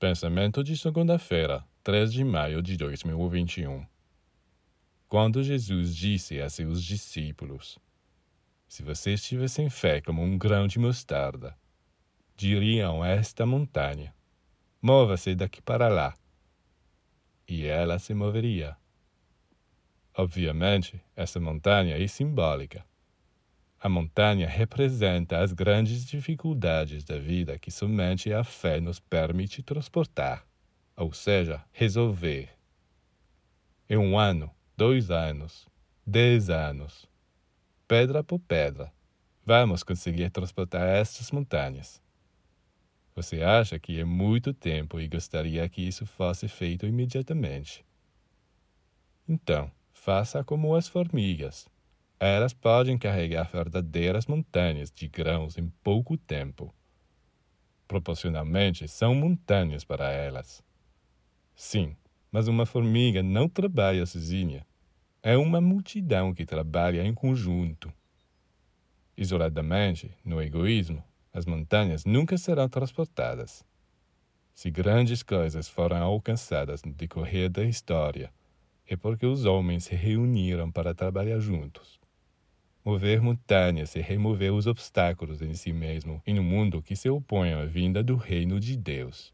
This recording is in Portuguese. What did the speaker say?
Pensamento de segunda-feira, 3 de maio de 2021. Quando Jesus disse a seus discípulos: Se vocês tivessem fé como um grão de mostarda, diriam a esta montanha: Mova-se daqui para lá. E ela se moveria. Obviamente, essa montanha é simbólica. A montanha representa as grandes dificuldades da vida que somente a fé nos permite transportar, ou seja, resolver. Em um ano, dois anos, dez anos, pedra por pedra, vamos conseguir transportar estas montanhas. Você acha que é muito tempo e gostaria que isso fosse feito imediatamente. Então, faça como as formigas elas podem carregar verdadeiras montanhas de grãos em pouco tempo. Proporcionalmente, são montanhas para elas. Sim, mas uma formiga não trabalha sozinha. É uma multidão que trabalha em conjunto. Isoladamente, no egoísmo, as montanhas nunca serão transportadas. Se grandes coisas foram alcançadas no decorrer da história, é porque os homens se reuniram para trabalhar juntos mover montanhas e remover os obstáculos em si mesmo em um mundo que se opõe à vinda do reino de Deus.